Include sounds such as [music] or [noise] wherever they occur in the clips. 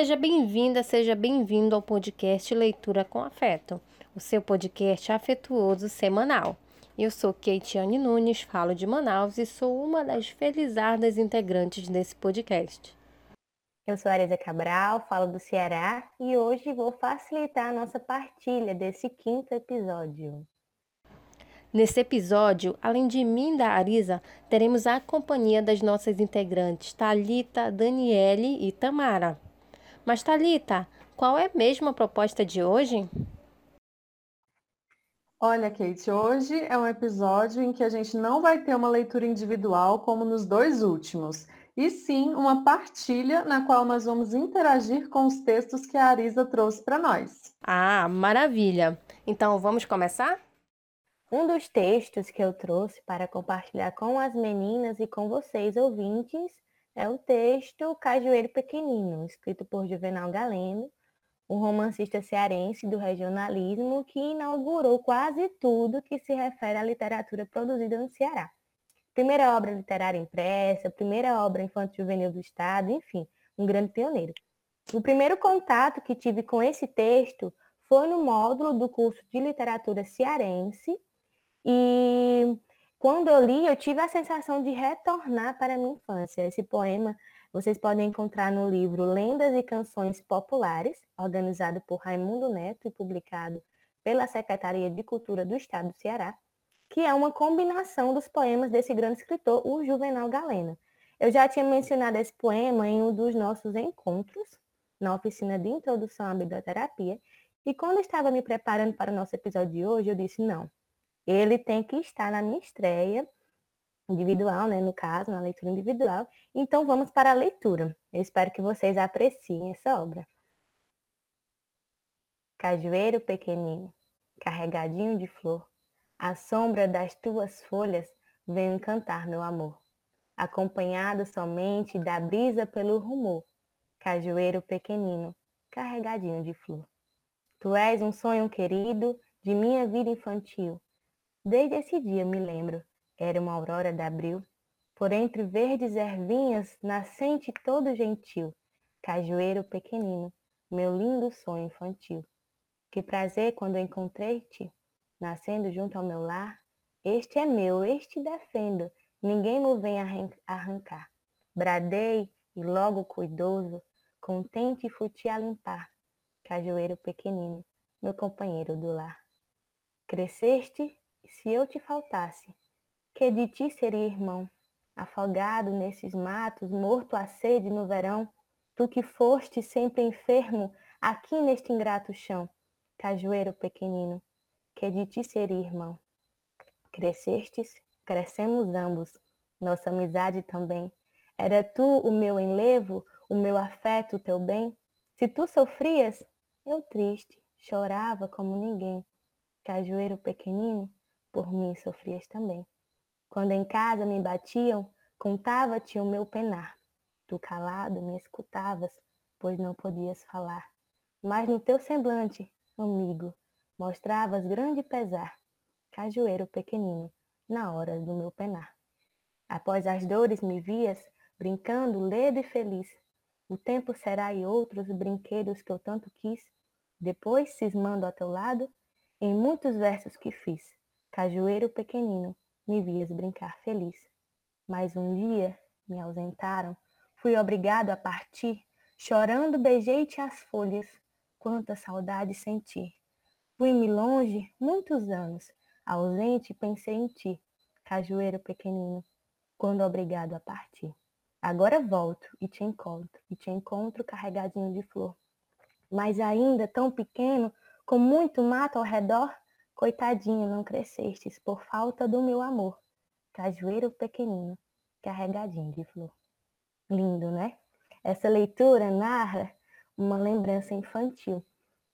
Seja bem-vinda, seja bem-vindo ao podcast Leitura com Afeto, o seu podcast afetuoso semanal. Eu sou Keitiane Nunes, falo de Manaus e sou uma das felizardas integrantes desse podcast. Eu sou Arisa Cabral, falo do Ceará e hoje vou facilitar a nossa partilha desse quinto episódio. Nesse episódio, além de mim e da Arisa, teremos a companhia das nossas integrantes Talita, Daniele e Tamara. Mas Talita, qual é mesmo a proposta de hoje? Olha, Kate, hoje é um episódio em que a gente não vai ter uma leitura individual como nos dois últimos, e sim uma partilha na qual nós vamos interagir com os textos que a Arisa trouxe para nós. Ah, maravilha! Então vamos começar? Um dos textos que eu trouxe para compartilhar com as meninas e com vocês ouvintes é o texto Cajueiro Pequenino, escrito por Juvenal Galeno, um romancista cearense do regionalismo que inaugurou quase tudo que se refere à literatura produzida no Ceará. Primeira obra literária impressa, primeira obra infantil juvenil do Estado, enfim, um grande pioneiro. O primeiro contato que tive com esse texto foi no módulo do curso de literatura cearense, e quando eu li, eu tive a sensação de retornar para a minha infância. Esse poema vocês podem encontrar no livro Lendas e Canções Populares, organizado por Raimundo Neto e publicado pela Secretaria de Cultura do Estado do Ceará, que é uma combinação dos poemas desse grande escritor, o Juvenal Galeno. Eu já tinha mencionado esse poema em um dos nossos encontros, na oficina de introdução à biblioterapia, e quando estava me preparando para o nosso episódio de hoje, eu disse, não, ele tem que estar na minha estreia individual, né, no caso, na leitura individual. Então vamos para a leitura. Eu espero que vocês apreciem essa obra. Cajueiro pequenino, carregadinho de flor, a sombra das tuas folhas vem encantar meu amor, acompanhado somente da brisa pelo rumor. Cajueiro pequenino, carregadinho de flor. Tu és um sonho querido de minha vida infantil, Desde esse dia me lembro, era uma aurora de abril, por entre verdes ervinhas, nascente todo gentil, cajueiro pequenino, meu lindo sonho infantil. Que prazer quando encontrei-te, nascendo junto ao meu lar. Este é meu, este defendo, ninguém me vem arrancar. Bradei e logo cuidoso, contente fui te a limpar, cajueiro pequenino, meu companheiro do lar. Cresceste se eu te faltasse, que de ti seria irmão? Afogado nesses matos, morto à sede no verão, tu que foste sempre enfermo aqui neste ingrato chão, cajueiro pequenino, que de ti seria irmão? Crescestes, crescemos ambos, nossa amizade também. Era tu o meu enlevo, o meu afeto, o teu bem? Se tu sofrias, eu triste, chorava como ninguém. Cajueiro pequenino, por mim sofrias também. Quando em casa me batiam, contava-te o meu penar. Tu calado me escutavas, pois não podias falar. Mas no teu semblante, amigo, mostravas grande pesar, cajueiro pequenino, na hora do meu penar. Após as dores me vias, brincando ledo e feliz. O tempo será e outros brinquedos que eu tanto quis. Depois, cismando a teu lado, em muitos versos que fiz, Cajueiro pequenino, me vias brincar feliz. Mas um dia me ausentaram, fui obrigado a partir, chorando beijei-te as folhas, quanta saudade senti. Fui-me longe muitos anos, ausente pensei em ti, cajueiro pequenino, quando obrigado a partir. Agora volto e te encontro, e te encontro carregadinho de flor. Mas ainda tão pequeno, com muito mato ao redor, Coitadinho, não crescestes por falta do meu amor. Cajueiro pequenino, carregadinho de flor. Lindo, né? Essa leitura narra uma lembrança infantil,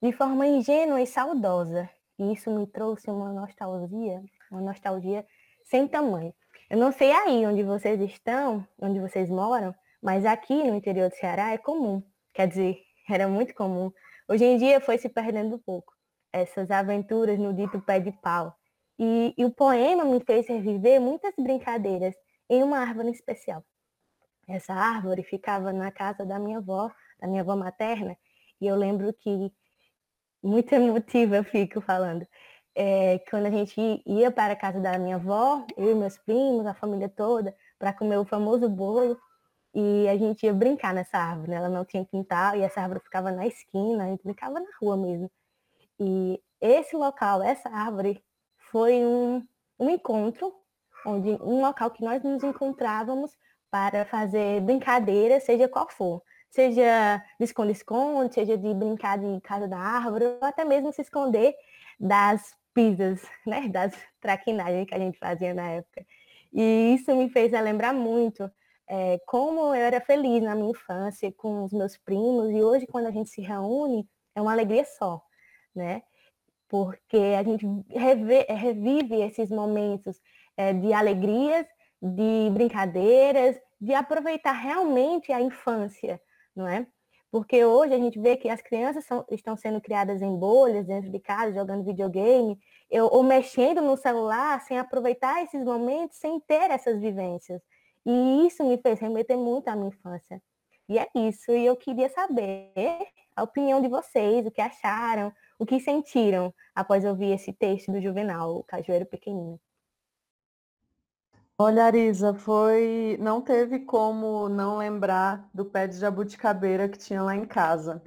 de forma ingênua e saudosa. E isso me trouxe uma nostalgia, uma nostalgia sem tamanho. Eu não sei aí onde vocês estão, onde vocês moram, mas aqui no interior do Ceará é comum. Quer dizer, [laughs] era muito comum. Hoje em dia foi se perdendo um pouco essas aventuras no dito pé de pau. E, e o poema me fez reviver muitas brincadeiras em uma árvore especial. Essa árvore ficava na casa da minha avó, da minha avó materna, e eu lembro que muito emotiva eu fico falando. É, quando a gente ia para a casa da minha avó, eu e meus primos, a família toda, para comer o famoso bolo, e a gente ia brincar nessa árvore. Né? Ela não tinha quintal e essa árvore ficava na esquina, a gente brincava na rua mesmo. E esse local, essa árvore, foi um, um encontro, onde um local que nós nos encontrávamos para fazer brincadeira, seja qual for. Seja de esconde-esconde, seja de brincar de casa da árvore, ou até mesmo se esconder das pisas, né? Das traquinagens que a gente fazia na época. E isso me fez lembrar muito é, como eu era feliz na minha infância com os meus primos, e hoje, quando a gente se reúne, é uma alegria só, né? Porque a gente revive, esses momentos é, de alegrias, de brincadeiras, de aproveitar realmente a infância, não é? Porque hoje a gente vê que as crianças são, estão sendo criadas em bolhas dentro de casa, jogando videogame, eu, ou mexendo no celular, sem aproveitar esses momentos, sem ter essas vivências. E isso me fez remeter muito à minha infância. E é isso. E eu queria saber a opinião de vocês, o que acharam, o que sentiram após ouvir esse texto do Juvenal, o Cajueiro Pequenino. Olha, Arisa, foi. Não teve como não lembrar do pé de jabuticabeira que tinha lá em casa.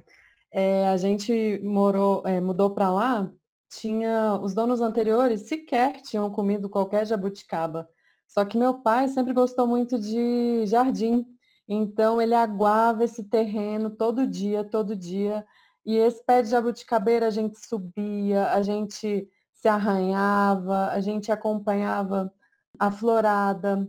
É, a gente morou, é, mudou para lá, tinha os donos anteriores sequer tinham comido qualquer jabuticaba. Só que meu pai sempre gostou muito de jardim, então ele aguava esse terreno todo dia, todo dia. E esse pé de jabuticabeira a gente subia, a gente se arranhava, a gente acompanhava a florada,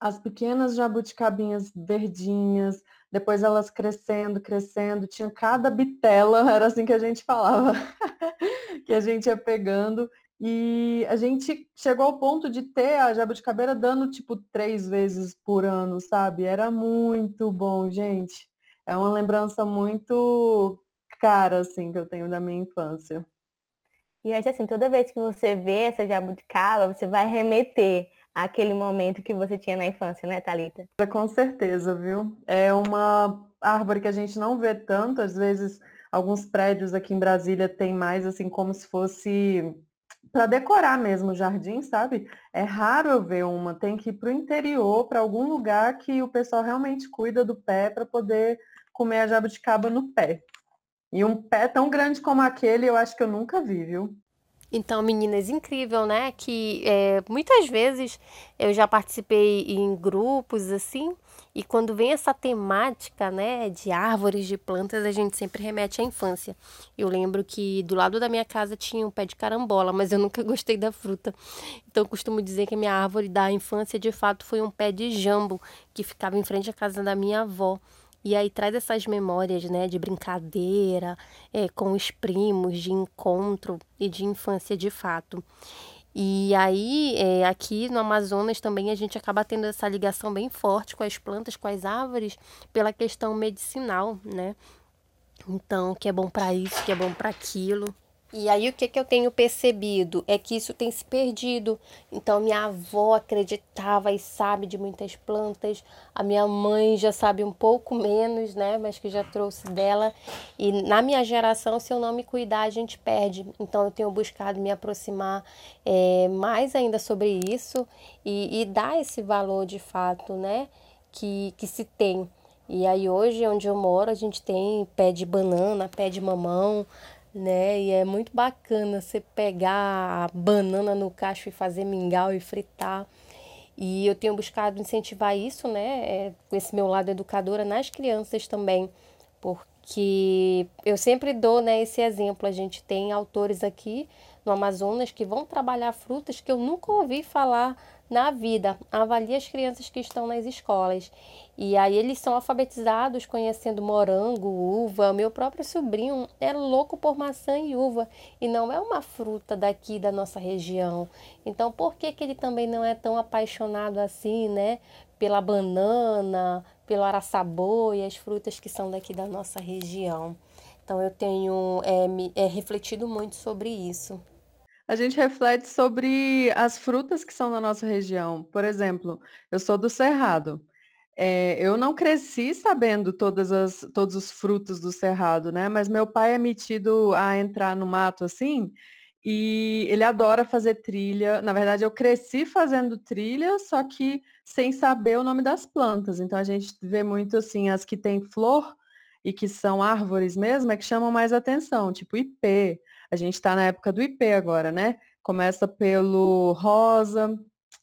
as pequenas jabuticabinhas verdinhas, depois elas crescendo, crescendo, tinha cada bitela, [laughs] era assim que a gente falava, [laughs] que a gente ia pegando. E a gente chegou ao ponto de ter a jabuticabeira dando tipo três vezes por ano, sabe? Era muito bom, gente. É uma lembrança muito cara, assim, que eu tenho da minha infância. E acho assim, toda vez que você vê essa jabuticaba, você vai remeter àquele momento que você tinha na infância, né, Thalita? Com certeza, viu? É uma árvore que a gente não vê tanto, às vezes alguns prédios aqui em Brasília tem mais assim como se fosse para decorar mesmo o jardim, sabe? É raro eu ver uma, tem que ir para o interior, para algum lugar que o pessoal realmente cuida do pé para poder comer a jabuticaba no pé. E um pé tão grande como aquele, eu acho que eu nunca vi, viu? Então, meninas, incrível, né? Que é, muitas vezes eu já participei em grupos assim, e quando vem essa temática, né, de árvores, de plantas, a gente sempre remete à infância. Eu lembro que do lado da minha casa tinha um pé de carambola, mas eu nunca [laughs] gostei da fruta. Então, eu costumo dizer que a minha árvore da infância, de fato, foi um pé de jambo que ficava em frente à casa da minha avó. E aí traz essas memórias, né, de brincadeira, é, com os primos, de encontro e de infância de fato. E aí, é, aqui no Amazonas também a gente acaba tendo essa ligação bem forte com as plantas, com as árvores, pela questão medicinal, né? Então, que é bom para isso, que é bom para aquilo. E aí o que, que eu tenho percebido é que isso tem se perdido. Então minha avó acreditava e sabe de muitas plantas, a minha mãe já sabe um pouco menos, né, mas que já trouxe dela. E na minha geração, se eu não me cuidar, a gente perde. Então eu tenho buscado me aproximar é, mais ainda sobre isso e, e dar esse valor de fato, né, que, que se tem. E aí hoje onde eu moro a gente tem pé de banana, pé de mamão, né? E é muito bacana você pegar a banana no cacho e fazer mingau e fritar. E eu tenho buscado incentivar isso, né, é, com esse meu lado educadora nas crianças também, porque eu sempre dou, né, esse exemplo. A gente tem autores aqui no Amazonas que vão trabalhar frutas que eu nunca ouvi falar na vida. Avalie as crianças que estão nas escolas. E aí eles são alfabetizados conhecendo morango, uva. Meu próprio sobrinho é louco por maçã e uva e não é uma fruta daqui da nossa região. Então por que, que ele também não é tão apaixonado assim, né? Pela banana, pelo araçabô e as frutas que são daqui da nossa região. Então eu tenho é, me, é, refletido muito sobre isso a gente reflete sobre as frutas que são na nossa região. Por exemplo, eu sou do Cerrado. É, eu não cresci sabendo todas as, todos os frutos do cerrado, né? Mas meu pai é metido a entrar no mato assim, e ele adora fazer trilha. Na verdade, eu cresci fazendo trilha, só que sem saber o nome das plantas. Então a gente vê muito assim, as que têm flor e que são árvores mesmo, é que chamam mais atenção, tipo ipê. A gente está na época do ipê agora, né? Começa pelo rosa,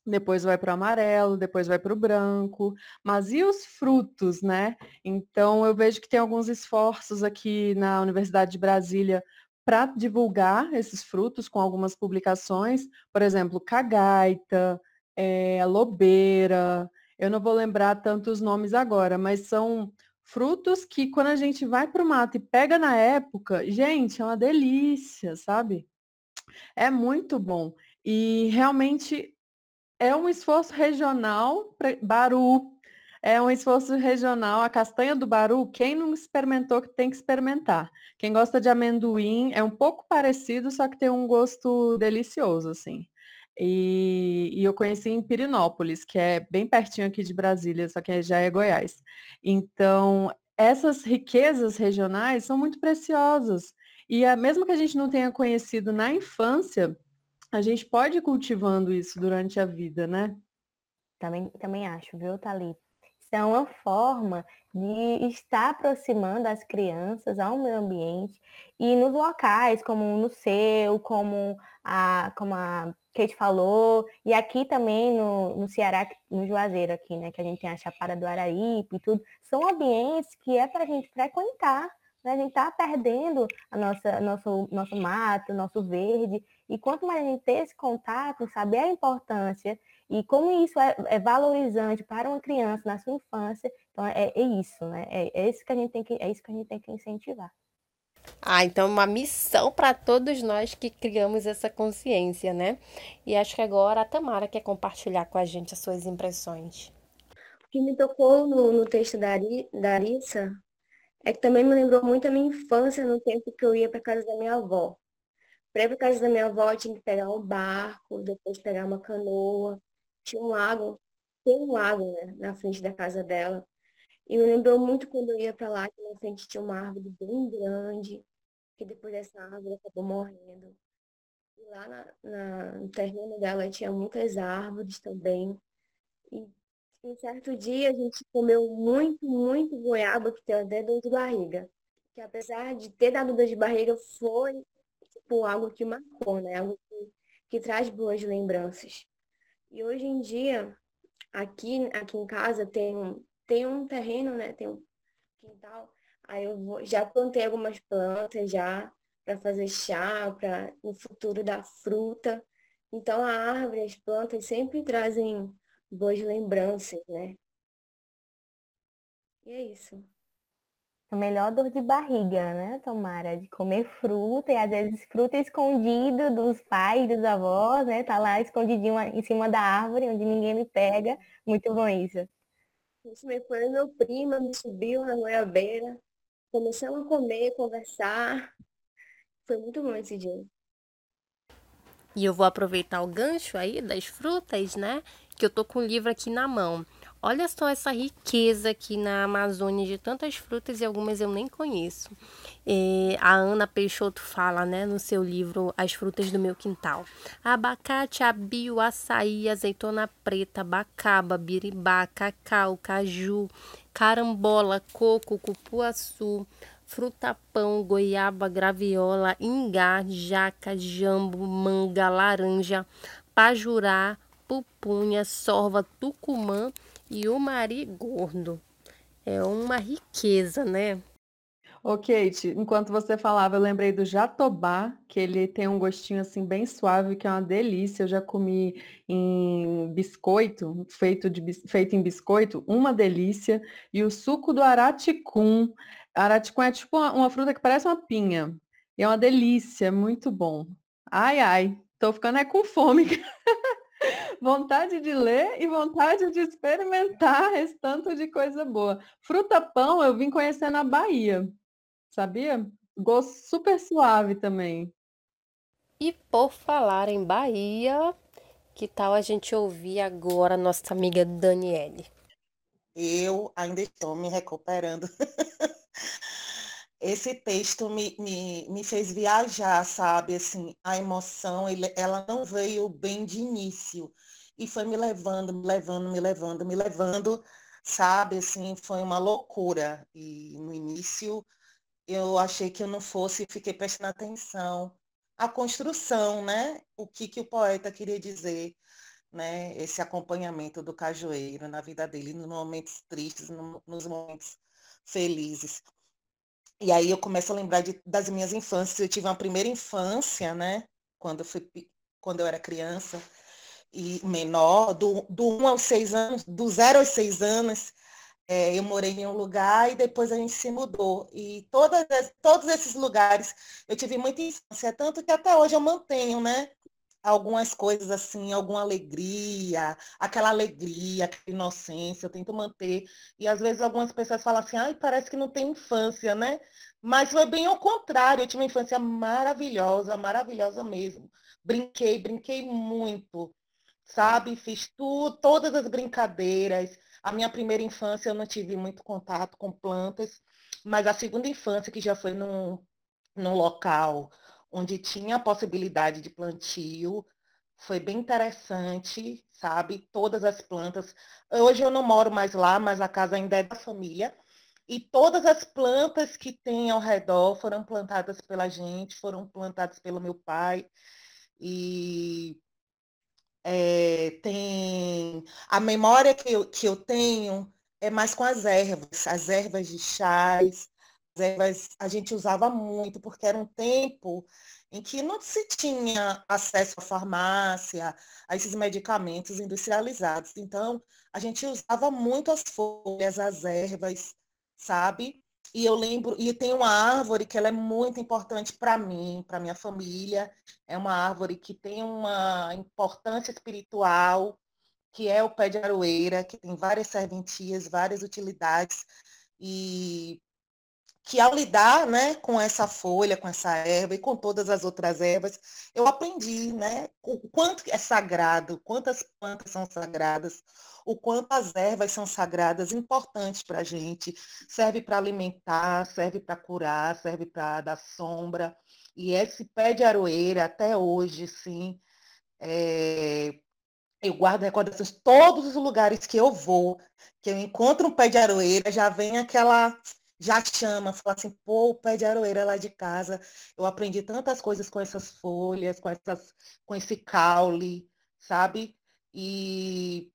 depois vai para o amarelo, depois vai para o branco. Mas e os frutos, né? Então eu vejo que tem alguns esforços aqui na Universidade de Brasília para divulgar esses frutos com algumas publicações, por exemplo, cagaita, é, lobeira. Eu não vou lembrar tantos nomes agora, mas são frutos que quando a gente vai para o mato e pega na época, gente, é uma delícia, sabe? É muito bom. E realmente é um esforço regional, Baru, é um esforço regional. A castanha do Baru, quem não experimentou, tem que experimentar. Quem gosta de amendoim, é um pouco parecido, só que tem um gosto delicioso, assim. E, e, eu conheci em Pirinópolis, que é bem pertinho aqui de Brasília, só que já é Goiás. Então, essas riquezas regionais são muito preciosas. E a, mesmo que a gente não tenha conhecido na infância, a gente pode ir cultivando isso durante a vida, né? Também, também acho, viu, Thalita? Isso é uma forma de estar aproximando as crianças ao meio ambiente e nos locais, como no seu, como a, como a Kate falou, e aqui também no, no Ceará, no Juazeiro aqui, né, que a gente tem a Chapada do Araípe e tudo, são ambientes que é para a gente frequentar, né? a gente está perdendo a nossa, nosso, nosso mato, nosso verde, e quanto mais a gente ter esse contato, saber a importância e como isso é, é valorizante para uma criança na sua infância, então é, é isso, né? É, é, isso que a gente tem que, é isso que a gente tem que incentivar. Ah, então uma missão para todos nós que criamos essa consciência, né? E acho que agora a Tamara quer compartilhar com a gente as suas impressões. O que me tocou no, no texto da, Ari, da Arissa é que também me lembrou muito a minha infância no tempo que eu ia para casa da minha avó. Para ir para casa da minha avó, eu tinha que pegar um barco, depois pegar uma canoa. Tinha um lago, tem um lago, né, na frente da casa dela. E me lembrou muito quando eu ia para lá, que na frente tinha uma árvore bem grande, que depois dessa árvore acabou morrendo. E lá na, na, no terreno dela tinha muitas árvores também. E um certo dia a gente comeu muito, muito goiaba, que tem até dor de barriga. Que apesar de ter dado dor de barriga, foi tipo, algo que marcou, né? Algo que, que traz boas lembranças. E hoje em dia, aqui, aqui em casa tem um, tem um terreno, né? Tem um quintal. Aí eu vou, já plantei algumas plantas já para fazer chá, para no futuro dar fruta. Então a árvore, as plantas sempre trazem boas lembranças, né? E é isso a melhor dor de barriga, né, Tomara? De comer fruta, e às vezes fruta escondida dos pais, dos avós, né? Tá lá escondidinho em cima da árvore, onde ninguém me pega. Muito bom isso. Isso me foi meu primo, me subiu na goiabeira. Começamos a comer, conversar. Foi muito bom esse dia. E eu vou aproveitar o gancho aí das frutas, né? Que eu tô com o livro aqui na mão. Olha só essa riqueza aqui na Amazônia de tantas frutas e algumas eu nem conheço. É, a Ana Peixoto fala, né, no seu livro As Frutas do Meu Quintal. Abacate, abio, açaí, azeitona preta, bacaba, biribá, cacau, caju, carambola, coco, cupuaçu, fruta-pão, goiaba, graviola, ingá, jaca, jambo, manga, laranja, pajurá, pupunha, sorva, tucumã e o mari gordo. É uma riqueza, né? Ô, Kate, enquanto você falava, eu lembrei do jatobá, que ele tem um gostinho assim bem suave, que é uma delícia. Eu já comi em biscoito, feito, de, feito em biscoito, uma delícia. E o suco do araticum. Araticum é tipo uma, uma fruta que parece uma pinha. E é uma delícia, muito bom. Ai, ai, tô ficando é com fome. [laughs] vontade de ler e vontade de experimentar esse tanto de coisa boa. Fruta-pão eu vim conhecer na Bahia, sabia? Gosto super suave também. E por falar em Bahia, que tal a gente ouvir agora a nossa amiga Daniele? eu ainda estou me recuperando. [laughs] Esse texto me, me, me fez viajar, sabe? Assim, a emoção, ele, ela não veio bem de início. E foi me levando, me levando, me levando, me levando, sabe? Assim, foi uma loucura. E no início eu achei que eu não fosse, fiquei prestando atenção. A construção, né? O que, que o poeta queria dizer né, esse acompanhamento do cajueiro na vida dele, nos momentos tristes, no, nos momentos felizes. E aí eu começo a lembrar de, das minhas infâncias. Eu tive uma primeira infância, né, quando eu, fui, quando eu era criança e menor, do, do 1 aos 6 anos, do 0 aos 6 anos, é, eu morei em um lugar e depois a gente se mudou. E todas, todos esses lugares eu tive muita infância, tanto que até hoje eu mantenho, né? algumas coisas assim, alguma alegria, aquela alegria, aquela inocência, eu tento manter. E às vezes algumas pessoas falam assim, ai, parece que não tem infância, né? Mas foi bem ao contrário, eu tive uma infância maravilhosa, maravilhosa mesmo. Brinquei, brinquei muito, sabe? Fiz tudo, todas as brincadeiras. A minha primeira infância eu não tive muito contato com plantas, mas a segunda infância, que já foi num, num local onde tinha a possibilidade de plantio. Foi bem interessante, sabe? Todas as plantas. Hoje eu não moro mais lá, mas a casa ainda é da família. E todas as plantas que tem ao redor foram plantadas pela gente, foram plantadas pelo meu pai. E é, tem a memória que eu, que eu tenho é mais com as ervas, as ervas de chás, ervas a gente usava muito, porque era um tempo em que não se tinha acesso à farmácia, a esses medicamentos industrializados. Então, a gente usava muito as folhas, as ervas, sabe? E eu lembro, e tem uma árvore que ela é muito importante para mim, para minha família. É uma árvore que tem uma importância espiritual, que é o pé de aroeira, que tem várias serventias, várias utilidades. E que ao lidar né, com essa folha, com essa erva e com todas as outras ervas, eu aprendi né, o quanto é sagrado, quantas plantas são sagradas, o quanto as ervas são sagradas, importantes para a gente. Serve para alimentar, serve para curar, serve para dar sombra. E esse pé de aroeira, até hoje, sim, é, eu guardo recordações todos os lugares que eu vou, que eu encontro um pé de aroeira, já vem aquela já chama, fala assim, pô, o pé de aroeira lá de casa, eu aprendi tantas coisas com essas folhas, com, essas, com esse caule, sabe? E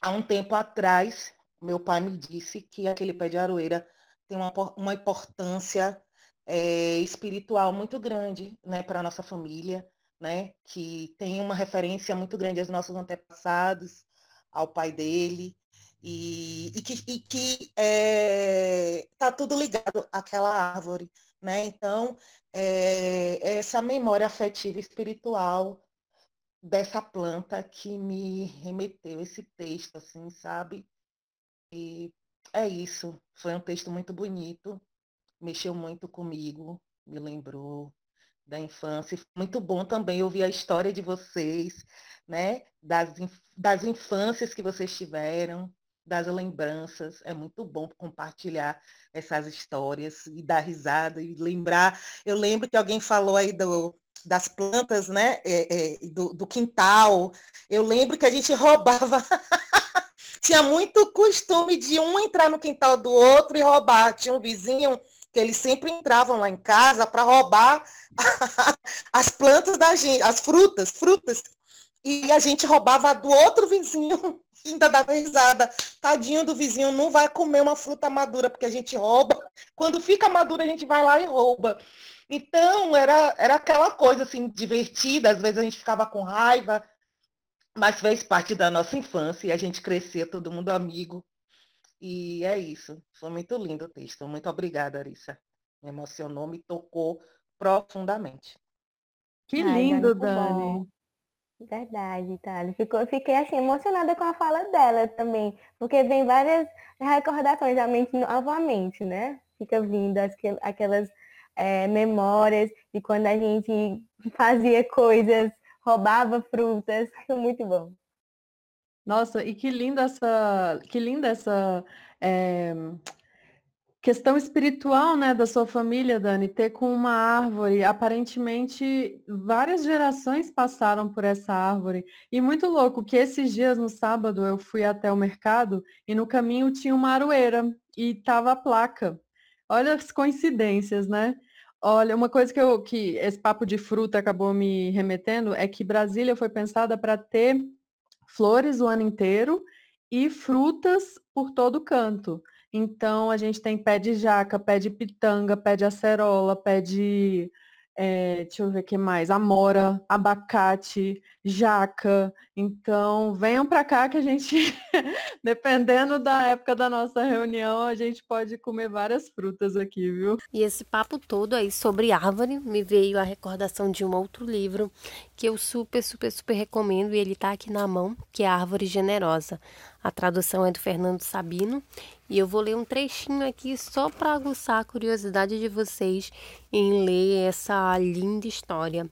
há um tempo atrás, meu pai me disse que aquele pé de aroeira tem uma, uma importância é, espiritual muito grande né, para a nossa família, né, que tem uma referência muito grande aos nossos antepassados, ao pai dele, e, e que, e que é, tá tudo ligado àquela árvore, né? Então, é, essa memória afetiva espiritual dessa planta que me remeteu esse texto, assim, sabe? E é isso. Foi um texto muito bonito, mexeu muito comigo, me lembrou da infância. Muito bom também ouvir a história de vocês, né? Das, das infâncias que vocês tiveram, das lembranças. É muito bom compartilhar essas histórias e dar risada e lembrar. Eu lembro que alguém falou aí do, das plantas, né? É, é, do, do quintal. Eu lembro que a gente [laughs] roubava. Tinha muito costume de um entrar no quintal do outro e roubar. Tinha um vizinho que eles sempre entravam lá em casa para roubar [laughs] as plantas da gente, as frutas, frutas. E a gente roubava do outro vizinho ainda dava risada. Tadinho do vizinho, não vai comer uma fruta madura, porque a gente rouba. Quando fica madura, a gente vai lá e rouba. Então, era, era aquela coisa assim, divertida, às vezes a gente ficava com raiva, mas fez parte da nossa infância e a gente crescia, todo mundo amigo. E é isso. Foi muito lindo o texto. Muito obrigada, Arissa. Me emocionou, me tocou profundamente. Que lindo, Dani. Verdade, Itália. Ficou, fiquei assim, emocionada com a fala dela também, porque vem várias recordações da mente novamente, né? Fica vindo aquelas é, memórias de quando a gente fazia coisas, roubava frutas, [laughs] muito bom. Nossa, e que linda essa, que linda essa é, questão espiritual, né, da sua família, Dani, ter com uma árvore. Aparentemente, várias gerações passaram por essa árvore. E muito louco que esses dias no sábado eu fui até o mercado e no caminho tinha uma aroeira e tava a placa. Olha as coincidências, né? Olha, uma coisa que, eu, que esse papo de fruta acabou me remetendo é que Brasília foi pensada para ter flores o ano inteiro e frutas por todo canto. Então, a gente tem pé de jaca, pé de pitanga, pé de acerola, pé de é, deixa eu ver o que mais, amora, abacate, jaca. Então, venham para cá que a gente, [laughs] dependendo da época da nossa reunião, a gente pode comer várias frutas aqui, viu? E esse papo todo aí sobre árvore me veio a recordação de um outro livro que eu super, super, super recomendo e ele tá aqui na mão, que é Árvore Generosa. A tradução é do Fernando Sabino e eu vou ler um trechinho aqui só para aguçar a curiosidade de vocês em ler essa linda história.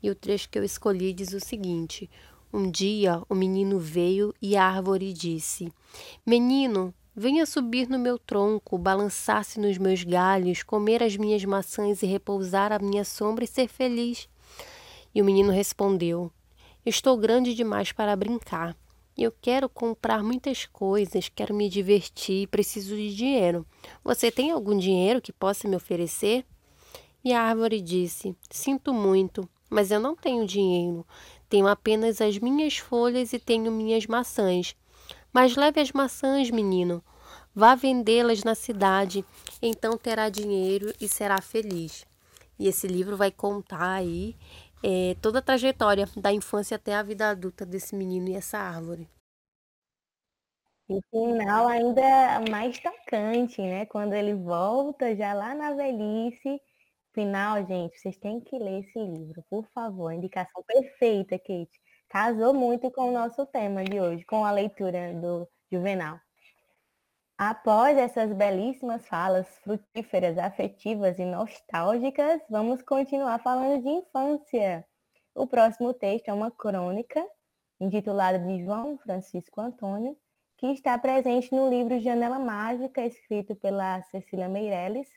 E o trecho que eu escolhi diz o seguinte: Um dia o menino veio e a árvore disse: Menino, venha subir no meu tronco, balançar-se nos meus galhos, comer as minhas maçãs e repousar à minha sombra e ser feliz. E o menino respondeu: Estou grande demais para brincar. Eu quero comprar muitas coisas, quero me divertir, preciso de dinheiro. Você tem algum dinheiro que possa me oferecer? E a árvore disse: Sinto muito, mas eu não tenho dinheiro. Tenho apenas as minhas folhas e tenho minhas maçãs. Mas leve as maçãs, menino. Vá vendê-las na cidade, então terá dinheiro e será feliz. E esse livro vai contar aí é, toda a trajetória da infância até a vida adulta desse menino e essa árvore. E final ainda é mais tocante, né? Quando ele volta já lá na velhice. Final, gente, vocês têm que ler esse livro, por favor. Indicação perfeita, Kate. Casou muito com o nosso tema de hoje, com a leitura do Juvenal. Após essas belíssimas falas frutíferas, afetivas e nostálgicas, vamos continuar falando de infância. O próximo texto é uma crônica intitulada de João Francisco Antônio, que está presente no livro Janela Mágica, escrito pela Cecília Meirelles,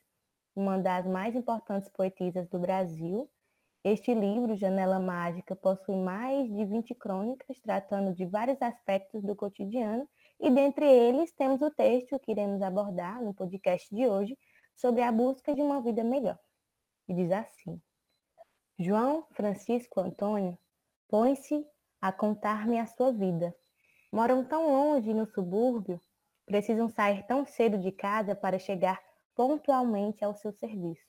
uma das mais importantes poetisas do Brasil. Este livro, Janela Mágica, possui mais de 20 crônicas tratando de vários aspectos do cotidiano e dentre eles temos o texto que iremos abordar no podcast de hoje sobre a busca de uma vida melhor. E diz assim: João Francisco Antônio põe-se a contar-me a sua vida. Moram tão longe no subúrbio, precisam sair tão cedo de casa para chegar pontualmente ao seu serviço.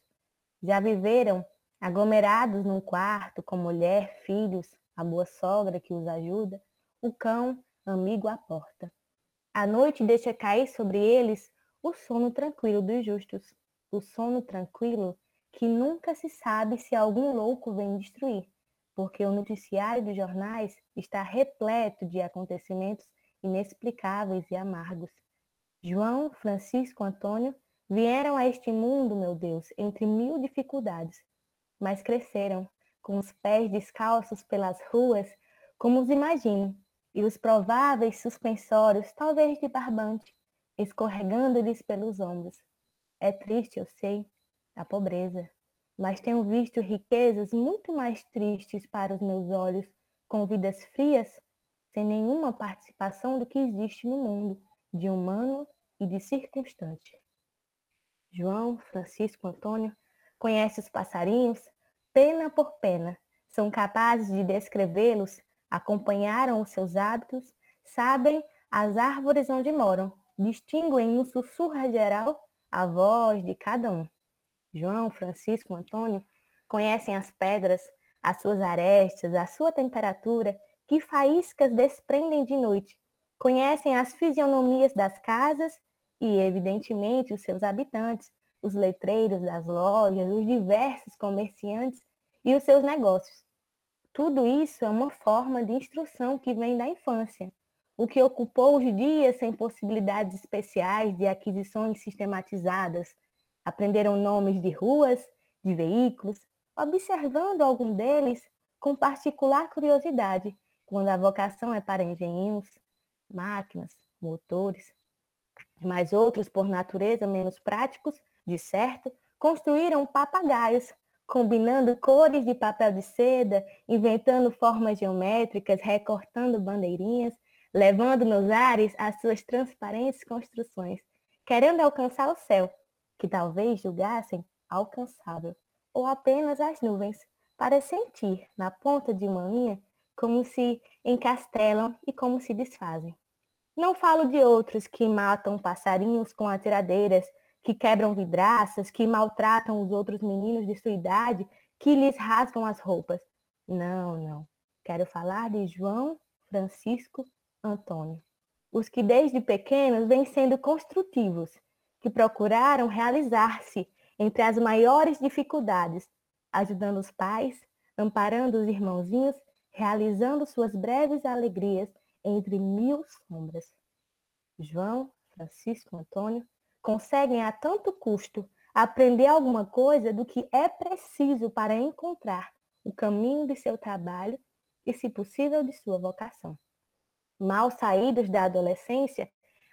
Já viveram aglomerados num quarto com mulher, filhos, a boa sogra que os ajuda, o cão, amigo à porta. A noite deixa cair sobre eles o sono tranquilo dos justos, o sono tranquilo que nunca se sabe se algum louco vem destruir, porque o noticiário dos jornais está repleto de acontecimentos inexplicáveis e amargos. João, Francisco, Antônio vieram a este mundo, meu Deus, entre mil dificuldades, mas cresceram, com os pés descalços pelas ruas, como os imagino, e os prováveis suspensórios, talvez de barbante, escorregando-lhes pelos ombros. É triste, eu sei, a pobreza, mas tenho visto riquezas muito mais tristes para os meus olhos, com vidas frias, sem nenhuma participação do que existe no mundo, de humano e de circunstante. João, Francisco, Antônio conhece os passarinhos pena por pena, são capazes de descrevê-los acompanharam os seus hábitos, sabem as árvores onde moram, distinguem no sussurro geral a voz de cada um. João, Francisco, Antônio conhecem as pedras, as suas arestas, a sua temperatura, que faíscas desprendem de noite. Conhecem as fisionomias das casas e, evidentemente, os seus habitantes, os letreiros das lojas, os diversos comerciantes e os seus negócios. Tudo isso é uma forma de instrução que vem da infância, o que ocupou os dias sem possibilidades especiais de aquisições sistematizadas. Aprenderam nomes de ruas, de veículos, observando algum deles com particular curiosidade, quando a vocação é para engenhos, máquinas, motores, mas outros, por natureza menos práticos, de certo, construíram papagaios, combinando cores de papel de seda, inventando formas geométricas, recortando bandeirinhas, levando nos ares as suas transparentes construções, querendo alcançar o céu, que talvez julgassem alcançável, ou apenas as nuvens, para sentir, na ponta de uma linha, como se encastelam e como se desfazem. Não falo de outros que matam passarinhos com atiradeiras, que quebram vidraças, que maltratam os outros meninos de sua idade, que lhes rasgam as roupas. Não, não. Quero falar de João Francisco Antônio. Os que desde pequenos vêm sendo construtivos, que procuraram realizar-se entre as maiores dificuldades, ajudando os pais, amparando os irmãozinhos, realizando suas breves alegrias entre mil sombras. João Francisco Antônio conseguem a tanto custo aprender alguma coisa do que é preciso para encontrar o caminho de seu trabalho e, se possível, de sua vocação. Mal saídos da adolescência,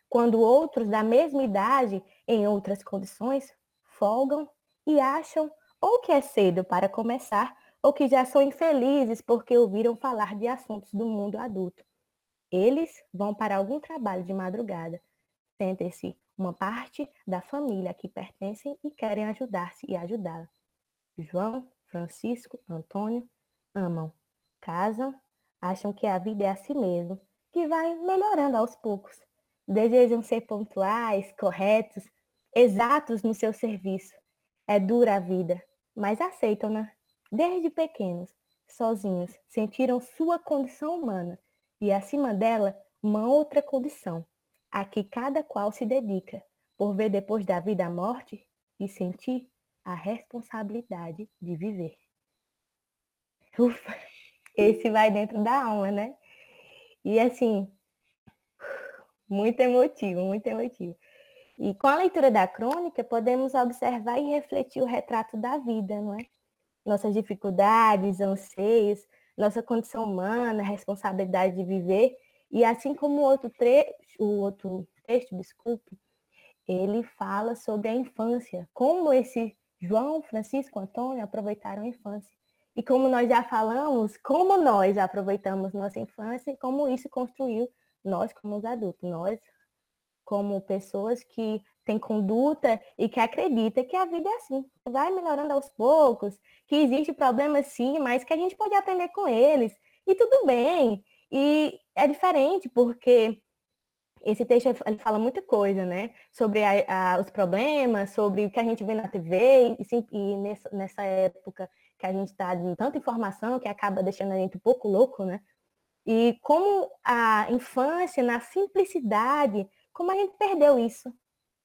quando outros da mesma idade, em outras condições, folgam e acham ou que é cedo para começar, ou que já são infelizes porque ouviram falar de assuntos do mundo adulto. Eles vão para algum trabalho de madrugada, sentem-se uma parte da família a que pertencem e querem ajudar-se e ajudá-la. João, Francisco, Antônio amam, casam, acham que a vida é assim mesmo, que vai melhorando aos poucos. Desejam ser pontuais, corretos, exatos no seu serviço. É dura a vida, mas aceitam-na. Desde pequenos, sozinhos, sentiram sua condição humana e, acima dela, uma outra condição, a que cada qual se dedica, por ver depois da vida a morte e sentir a responsabilidade de viver. Ufa, esse vai dentro da alma, né? E assim, muito emotivo, muito emotivo. E com a leitura da crônica, podemos observar e refletir o retrato da vida, não é? Nossas dificuldades, anseios, nossa condição humana, responsabilidade de viver. E assim como o outro, tre o outro texto, desculpe, ele fala sobre a infância, como esse João, Francisco, Antônio aproveitaram a infância. E como nós já falamos, como nós aproveitamos nossa infância e como isso construiu nós como os adultos, nós como pessoas que têm conduta e que acreditam que a vida é assim, vai melhorando aos poucos, que existe problemas sim, mas que a gente pode aprender com eles e tudo bem. E é diferente porque esse texto ele fala muita coisa, né? Sobre a, a, os problemas, sobre o que a gente vê na TV, e, e nessa, nessa época que a gente está de tanta informação que acaba deixando a gente um pouco louco, né? E como a infância, na simplicidade, como a gente perdeu isso,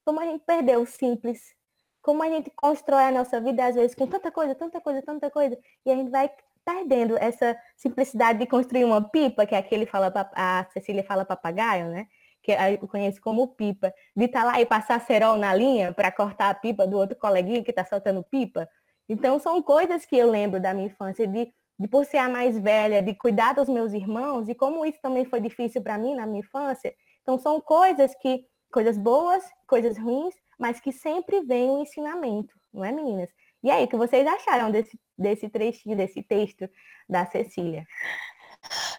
como a gente perdeu o simples, como a gente constrói a nossa vida, às vezes, com tanta coisa, tanta coisa, tanta coisa, e a gente vai perdendo essa simplicidade de construir uma pipa, que é aquele fala, a Cecília fala papagaio, né? Que eu conheço como pipa, de estar tá lá e passar cerol na linha para cortar a pipa do outro coleguinha que está soltando pipa. Então, são coisas que eu lembro da minha infância, de, de por ser a mais velha, de cuidar dos meus irmãos, e como isso também foi difícil para mim na minha infância. Então, são coisas que, coisas boas, coisas ruins, mas que sempre vem um ensinamento, não é, meninas? E aí, o que vocês acharam desse, desse trechinho, desse texto da Cecília?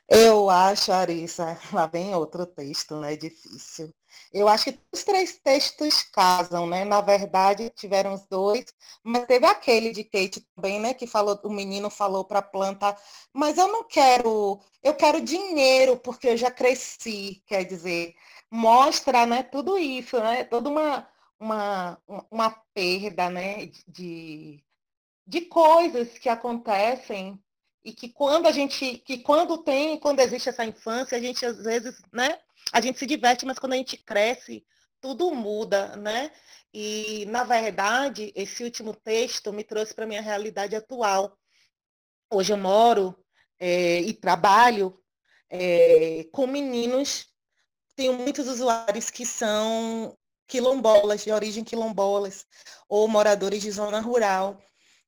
Eu acho, Arissa, lá vem outro texto, né? Difícil. Eu acho que os três textos casam, né? Na verdade, tiveram os dois, mas teve aquele de Kate também, né? Que falou, o menino falou para a planta, mas eu não quero, eu quero dinheiro porque eu já cresci, quer dizer, mostra, né? Tudo isso, né? Toda uma uma, uma perda, né? De, de coisas que acontecem e que quando a gente, que quando tem, quando existe essa infância, a gente às vezes, né? A gente se diverte, mas quando a gente cresce, tudo muda, né? E, na verdade, esse último texto me trouxe para minha realidade atual. Hoje eu moro é, e trabalho é, com meninos, tenho muitos usuários que são quilombolas, de origem quilombolas, ou moradores de zona rural.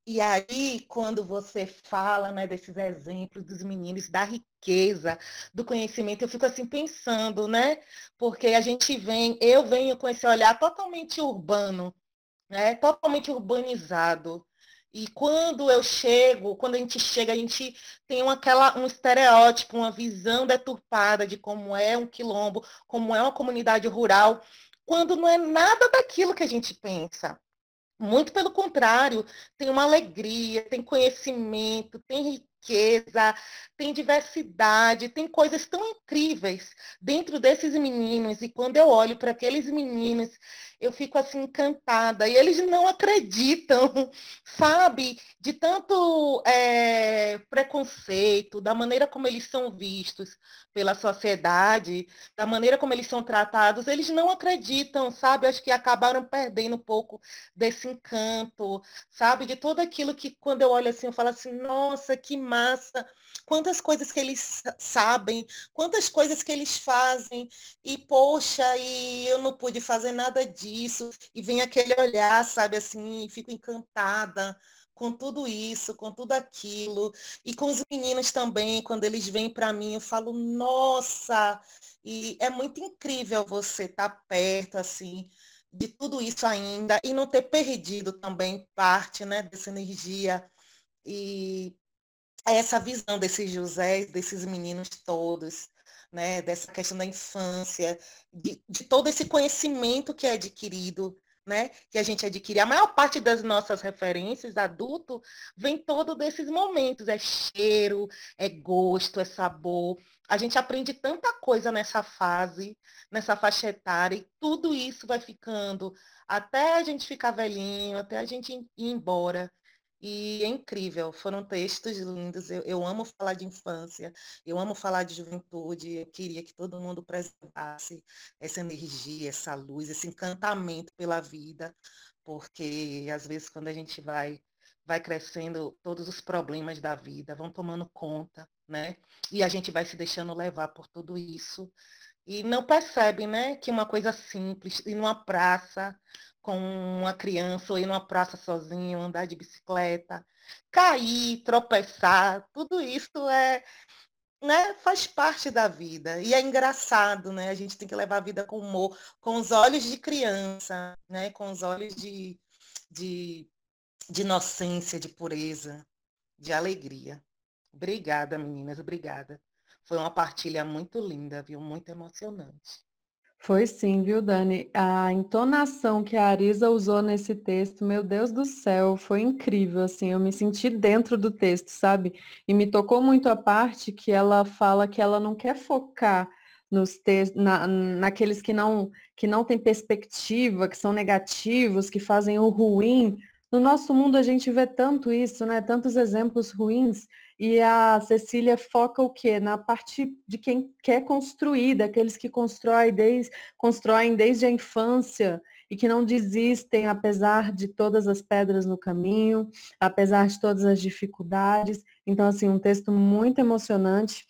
E aí, quando você fala né, desses exemplos dos meninos, da riqueza, do conhecimento, eu fico assim pensando, né? Porque a gente vem, eu venho com esse olhar totalmente urbano, né? Totalmente urbanizado. E quando eu chego, quando a gente chega, a gente tem uma, aquela, um estereótipo, uma visão deturpada de como é um quilombo, como é uma comunidade rural, quando não é nada daquilo que a gente pensa. Muito pelo contrário, tem uma alegria, tem conhecimento, tem riqueza, tem diversidade, tem coisas tão incríveis dentro desses meninos. E quando eu olho para aqueles meninos, eu fico assim encantada. E eles não acreditam, [laughs] sabe? De tanto é, preconceito, da maneira como eles são vistos pela sociedade, da maneira como eles são tratados, eles não acreditam, sabe? Acho que acabaram perdendo um pouco desse encanto, sabe? De tudo aquilo que quando eu olho assim, eu falo assim, nossa, que massa, quantas coisas que eles sabem, quantas coisas que eles fazem, e poxa, e eu não pude fazer nada disso, e vem aquele olhar, sabe, assim, e fico encantada com tudo isso, com tudo aquilo, e com os meninos também, quando eles vêm para mim, eu falo, nossa, e é muito incrível você estar tá perto, assim, de tudo isso ainda, e não ter perdido também parte, né, dessa energia, e essa visão desses José, desses meninos todos, né, dessa questão da infância, de, de, todo esse conhecimento que é adquirido, né, que a gente adquire. A maior parte das nossas referências adulto vem todo desses momentos, é cheiro, é gosto, é sabor. A gente aprende tanta coisa nessa fase, nessa faixa etária, e tudo isso vai ficando até a gente ficar velhinho, até a gente ir embora. E é incrível, foram textos lindos. Eu, eu, amo falar de infância, eu amo falar de juventude. Eu queria que todo mundo preservasse essa energia, essa luz, esse encantamento pela vida, porque às vezes quando a gente vai vai crescendo, todos os problemas da vida vão tomando conta, né? E a gente vai se deixando levar por tudo isso e não percebe, né, que uma coisa simples, ir numa praça com uma criança ou ir numa praça sozinho, andar de bicicleta, cair, tropeçar, tudo isso é, né, faz parte da vida. E é engraçado, né? A gente tem que levar a vida com humor, com os olhos de criança, né? Com os olhos de, de, de inocência, de pureza, de alegria. Obrigada, meninas, obrigada. Foi uma partilha muito linda, viu? Muito emocionante. Foi sim, viu, Dani? A entonação que a Arisa usou nesse texto, meu Deus do céu, foi incrível, assim, eu me senti dentro do texto, sabe? E me tocou muito a parte que ela fala que ela não quer focar nos te na, naqueles que não, que não têm perspectiva, que são negativos, que fazem o ruim. No nosso mundo a gente vê tanto isso, né? Tantos exemplos ruins e a Cecília foca o quê? Na parte de quem quer construir, daqueles que constroem desde, constroem desde a infância e que não desistem apesar de todas as pedras no caminho, apesar de todas as dificuldades. Então, assim, um texto muito emocionante.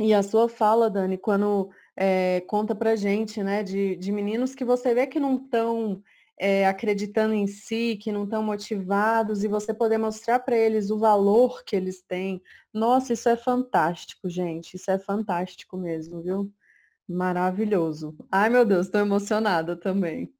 E a sua fala, Dani, quando é, conta pra gente, né, de, de meninos que você vê que não estão é, acreditando em si, que não estão motivados, e você poder mostrar para eles o valor que eles têm. Nossa, isso é fantástico, gente. Isso é fantástico mesmo, viu? Maravilhoso. Ai, meu Deus, estou emocionada também.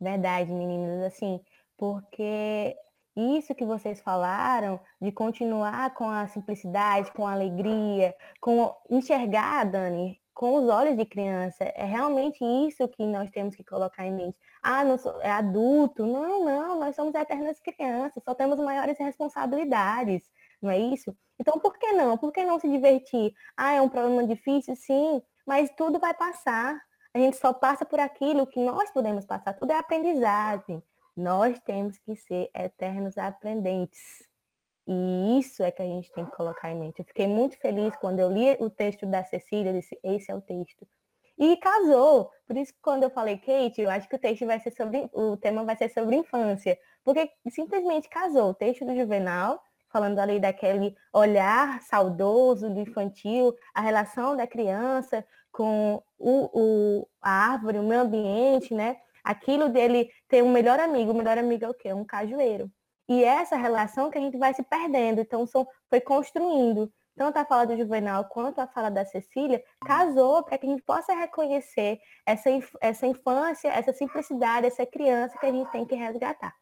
Verdade, meninas, assim, porque isso que vocês falaram, de continuar com a simplicidade, com a alegria, com enxergar, Dani, com os olhos de criança. É realmente isso que nós temos que colocar em mente. Ah, não sou, é adulto. Não, não, nós somos eternas crianças, só temos maiores responsabilidades, não é isso? Então, por que não? Por que não se divertir? Ah, é um problema difícil? Sim, mas tudo vai passar. A gente só passa por aquilo que nós podemos passar. Tudo é aprendizagem. Nós temos que ser eternos aprendentes. E isso é que a gente tem que colocar em mente. Eu fiquei muito feliz quando eu li o texto da Cecília, disse, esse é o texto. E casou. Por isso que quando eu falei, Kate, eu acho que o texto vai ser sobre, o tema vai ser sobre infância. Porque simplesmente casou. O texto do Juvenal, falando ali daquele olhar saudoso do infantil, a relação da criança com o, o, a árvore, o meio ambiente, né? Aquilo dele ter um melhor amigo. O melhor amigo é o quê? Um cajueiro. E essa relação que a gente vai se perdendo. Então, são, foi construindo tanto a fala do Juvenal quanto a fala da Cecília, casou para que a gente possa reconhecer essa, essa infância, essa simplicidade, essa criança que a gente tem que resgatar.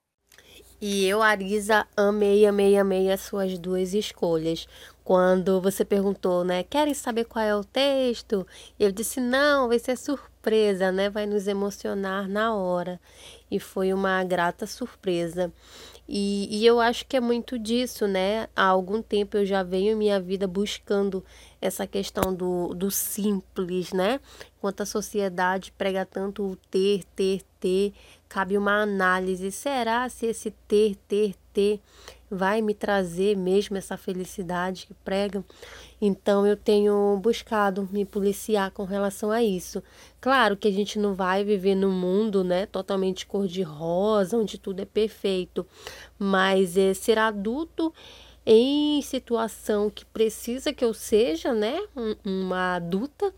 E eu, Arisa, amei, amei, amei as suas duas escolhas. Quando você perguntou, né, querem saber qual é o texto? Eu disse, não, vai ser surpresa, né? Vai nos emocionar na hora. E foi uma grata surpresa. E, e eu acho que é muito disso, né? Há algum tempo eu já venho minha vida buscando essa questão do, do simples, né? Enquanto a sociedade prega tanto o ter, ter, ter, cabe uma análise. Será se esse ter, ter, ter vai me trazer mesmo essa felicidade que pregam? Então eu tenho buscado me policiar com relação a isso. Claro que a gente não vai viver num mundo, né, totalmente cor-de-rosa, onde tudo é perfeito, mas é ser adulto em situação que precisa que eu seja, né, uma adulta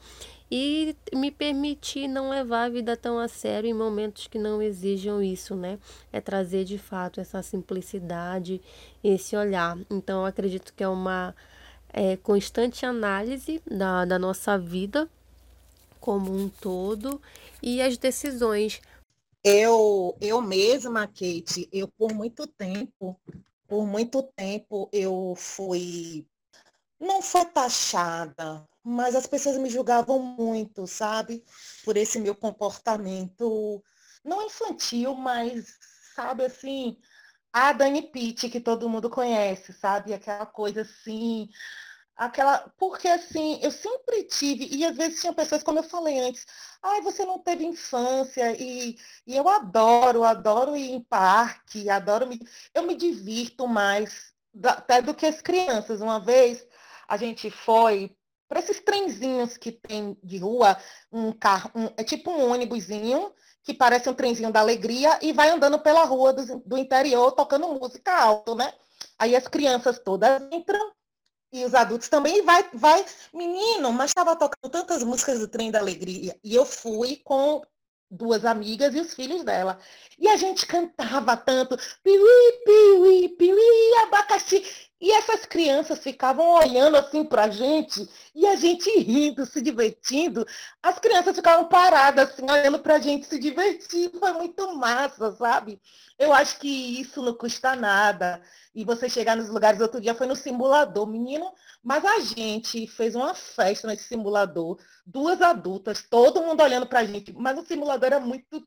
e me permitir não levar a vida tão a sério em momentos que não exijam isso, né? É trazer de fato essa simplicidade, esse olhar. Então, acredito que é uma é, constante análise da, da nossa vida como um todo e as decisões. Eu, eu mesma, Kate, eu por muito tempo, por muito tempo eu fui, não foi taxada, mas as pessoas me julgavam muito, sabe? Por esse meu comportamento, não infantil, mas, sabe, assim, a Dani Pitt, que todo mundo conhece, sabe? Aquela coisa assim, aquela. Porque assim, eu sempre tive, e às vezes tinha pessoas, como eu falei antes, ai, você não teve infância, e, e eu adoro, adoro ir em parque, adoro me. Eu me divirto mais até do que as crianças. Uma vez a gente foi para esses trenzinhos que tem de rua, um carro, um, é tipo um ônibusinho que parece um trenzinho da alegria e vai andando pela rua do, do interior tocando música alto, né? Aí as crianças todas entram e os adultos também e vai, vai, menino, mas estava tocando tantas músicas do trem da alegria e eu fui com duas amigas e os filhos dela. E a gente cantava tanto, piuí, piuí, piuí, abacaxi. E essas crianças ficavam olhando assim para a gente, e a gente rindo, se divertindo. As crianças ficavam paradas, assim, olhando para a gente se divertir. Foi muito massa, sabe? Eu acho que isso não custa nada. E você chegar nos lugares, outro dia foi no simulador, menino, mas a gente fez uma festa nesse simulador, duas adultas, todo mundo olhando para a gente, mas o simulador era muito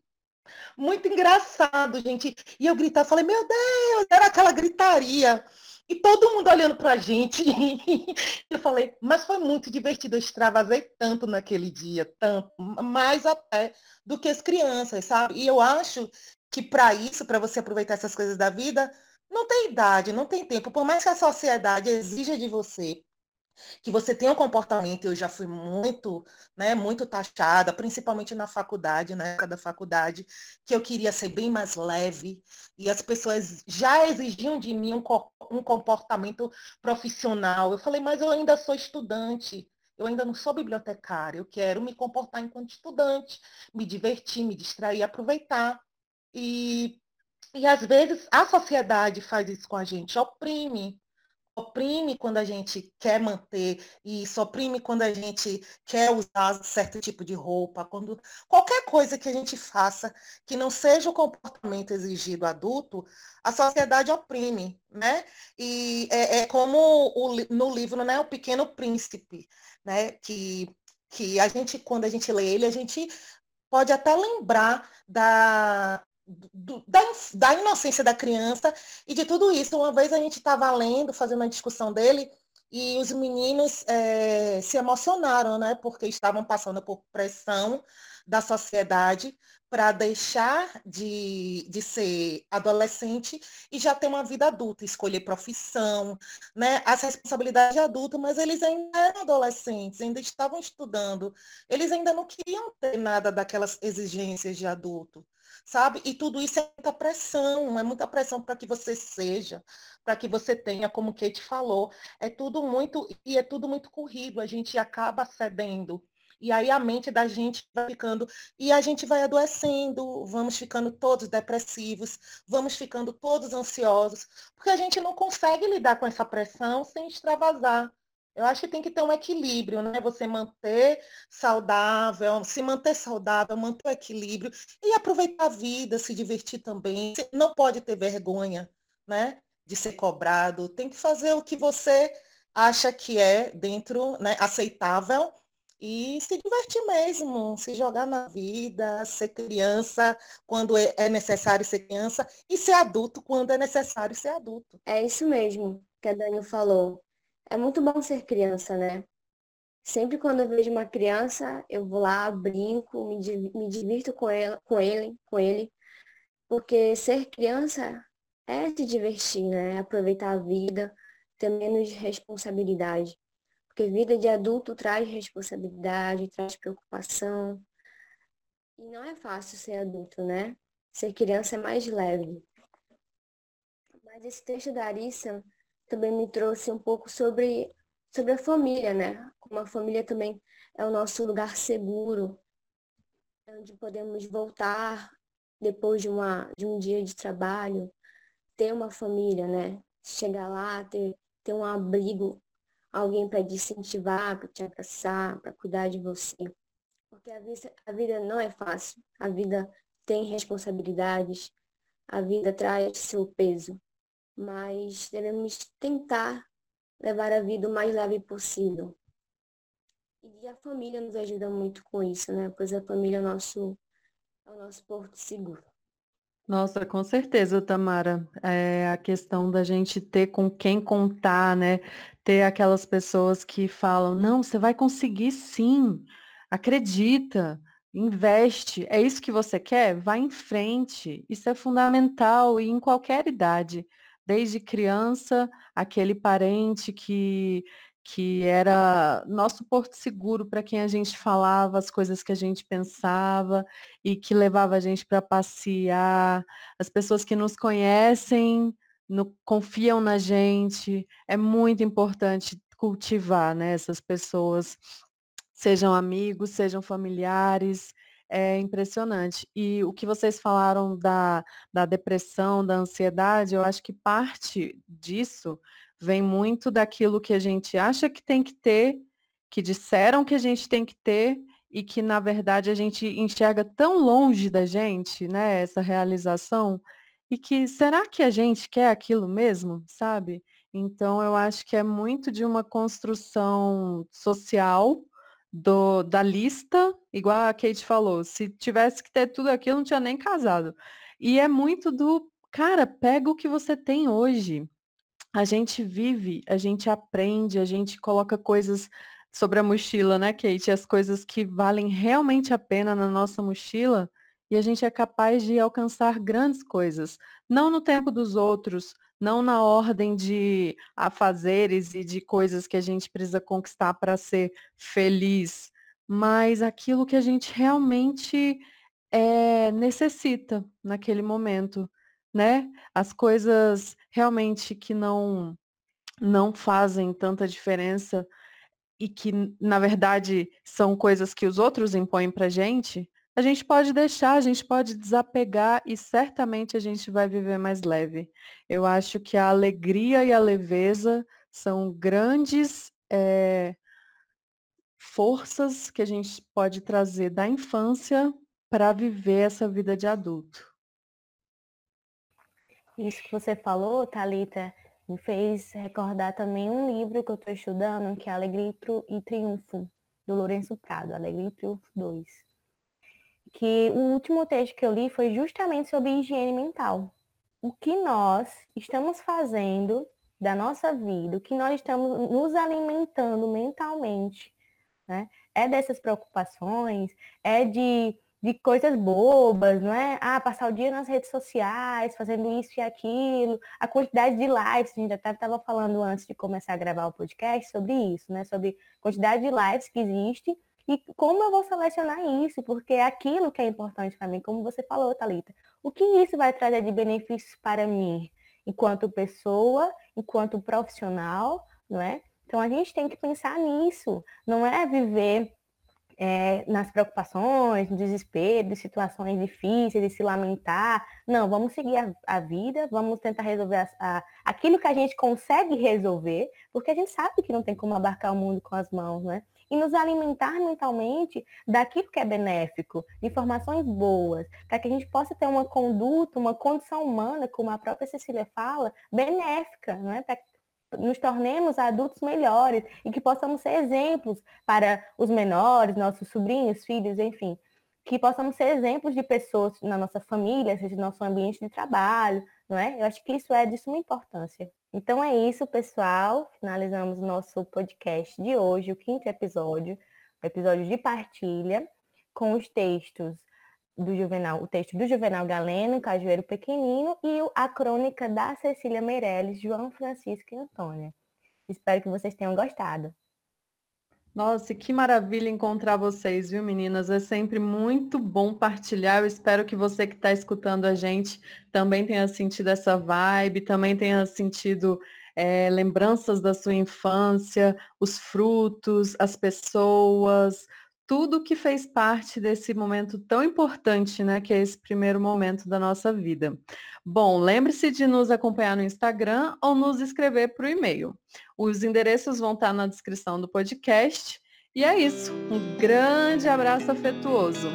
muito engraçado, gente. E eu gritava, falei, meu Deus, era aquela gritaria. E todo mundo olhando para a gente. [laughs] eu falei, mas foi muito divertido. Eu extravasei tanto naquele dia, tanto, mais até do que as crianças, sabe? E eu acho que para isso, para você aproveitar essas coisas da vida, não tem idade, não tem tempo. Por mais que a sociedade exija de você que você tenha um comportamento, eu já fui muito, né, muito taxada, principalmente na faculdade, na época da faculdade, que eu queria ser bem mais leve, e as pessoas já exigiam de mim um, um comportamento profissional. Eu falei, mas eu ainda sou estudante, eu ainda não sou bibliotecária, eu quero me comportar enquanto estudante, me divertir, me distrair, aproveitar. E, e às vezes a sociedade faz isso com a gente, oprime, oprime quando a gente quer manter isso, oprime quando a gente quer usar certo tipo de roupa, quando qualquer coisa que a gente faça que não seja o comportamento exigido adulto, a sociedade oprime, né? E é, é como o, no livro, né, o Pequeno Príncipe, né, que que a gente quando a gente lê ele, a gente pode até lembrar da, do, da, da inocência da criança e de tudo isso. Uma vez a gente estava lendo, fazendo uma discussão dele, e os meninos é, se emocionaram, né? Porque estavam passando por pressão da sociedade para deixar de, de ser adolescente e já ter uma vida adulta, escolher profissão, né? as responsabilidades de adulto, mas eles ainda eram adolescentes, ainda estavam estudando, eles ainda não queriam ter nada daquelas exigências de adulto sabe? E tudo isso é muita pressão, é muita pressão para que você seja, para que você tenha, como Kate falou, é tudo muito e é tudo muito corrido, a gente acaba cedendo E aí a mente da gente vai ficando, e a gente vai adoecendo, vamos ficando todos depressivos, vamos ficando todos ansiosos, porque a gente não consegue lidar com essa pressão sem extravasar. Eu acho que tem que ter um equilíbrio, né? Você manter saudável, se manter saudável, manter o equilíbrio e aproveitar a vida, se divertir também. Você não pode ter vergonha, né? De ser cobrado. Tem que fazer o que você acha que é dentro, né, aceitável e se divertir mesmo, se jogar na vida, ser criança quando é, é necessário ser criança e ser adulto quando é necessário ser adulto. É isso mesmo que a Dani falou. É muito bom ser criança, né? Sempre quando eu vejo uma criança, eu vou lá, brinco, me, me divirto com, ela, com ele, com ele, porque ser criança é se divertir, né? Aproveitar a vida, ter menos responsabilidade. Porque vida de adulto traz responsabilidade, traz preocupação. E não é fácil ser adulto, né? Ser criança é mais leve. Mas esse texto da Arissa também me trouxe um pouco sobre, sobre a família, né? Como a família também é o nosso lugar seguro, onde podemos voltar depois de, uma, de um dia de trabalho, ter uma família, né? Chegar lá, ter, ter um abrigo, alguém para te incentivar, para te abraçar, para cuidar de você. Porque a vida, a vida não é fácil, a vida tem responsabilidades, a vida traz seu peso mas devemos tentar levar a vida o mais leve possível. E a família nos ajuda muito com isso, né? Pois a família é o nosso, é o nosso porto seguro. Nossa, com certeza, Tamara. É a questão da gente ter com quem contar, né? Ter aquelas pessoas que falam, não, você vai conseguir sim, acredita, investe. É isso que você quer? Vai em frente. Isso é fundamental e em qualquer idade desde criança, aquele parente que, que era nosso porto seguro para quem a gente falava as coisas que a gente pensava e que levava a gente para passear, as pessoas que nos conhecem, no, confiam na gente. É muito importante cultivar né, essas pessoas, sejam amigos, sejam familiares, é impressionante. E o que vocês falaram da, da depressão, da ansiedade, eu acho que parte disso vem muito daquilo que a gente acha que tem que ter, que disseram que a gente tem que ter e que na verdade a gente enxerga tão longe da gente, né, essa realização, e que será que a gente quer aquilo mesmo, sabe? Então eu acho que é muito de uma construção social do, da lista, igual a Kate falou, se tivesse que ter tudo aquilo, não tinha nem casado. E é muito do, cara, pega o que você tem hoje. A gente vive, a gente aprende, a gente coloca coisas sobre a mochila, né, Kate? As coisas que valem realmente a pena na nossa mochila e a gente é capaz de alcançar grandes coisas. Não no tempo dos outros, não na ordem de afazeres e de coisas que a gente precisa conquistar para ser feliz, mas aquilo que a gente realmente é, necessita naquele momento, né? As coisas realmente que não não fazem tanta diferença e que na verdade são coisas que os outros impõem para gente, a gente pode deixar, a gente pode desapegar e certamente a gente vai viver mais leve. Eu acho que a alegria e a leveza são grandes é, forças que a gente pode trazer da infância para viver essa vida de adulto. Isso que você falou, Talita, me fez recordar também um livro que eu estou estudando, que é Alegria e Triunfo, do Lourenço Prado, Alegria e Triunfo 2 que o último texto que eu li foi justamente sobre higiene mental. O que nós estamos fazendo da nossa vida, o que nós estamos nos alimentando mentalmente, né? É dessas preocupações, é de, de coisas bobas, não é? Ah, passar o dia nas redes sociais, fazendo isso e aquilo, a quantidade de lives, a gente já estava falando antes de começar a gravar o podcast sobre isso, né? Sobre a quantidade de lives que existe e como eu vou selecionar isso? Porque é aquilo que é importante para mim, como você falou, Talita. O que isso vai trazer de benefícios para mim, enquanto pessoa, enquanto profissional, não é? Então a gente tem que pensar nisso. Não é viver é, nas preocupações, no desespero, de situações difíceis, de se lamentar. Não, vamos seguir a, a vida, vamos tentar resolver a, a, aquilo que a gente consegue resolver, porque a gente sabe que não tem como abarcar o mundo com as mãos, né? E nos alimentar mentalmente daquilo que é benéfico, informações boas, para que a gente possa ter uma conduta, uma condição humana, como a própria Cecília fala, benéfica, né? Para nos tornemos adultos melhores e que possamos ser exemplos para os menores, nossos sobrinhos, filhos, enfim, que possamos ser exemplos de pessoas na nossa família, seja no nosso ambiente de trabalho, não é? Eu acho que isso é de suma importância. Então é isso, pessoal. Finalizamos o nosso podcast de hoje, o quinto episódio, o episódio de partilha, com os textos do Juvenal, o texto do Juvenal Galeno, Cajueiro Pequenino, e a crônica da Cecília Meirelles, João Francisco e Antônia. Espero que vocês tenham gostado. Nossa, que maravilha encontrar vocês, viu, meninas? É sempre muito bom partilhar. Eu espero que você que está escutando a gente também tenha sentido essa vibe, também tenha sentido é, lembranças da sua infância, os frutos, as pessoas, tudo que fez parte desse momento tão importante, né, que é esse primeiro momento da nossa vida. Bom, lembre-se de nos acompanhar no Instagram ou nos escrever para o e-mail. Os endereços vão estar na descrição do podcast. E é isso. Um grande abraço afetuoso.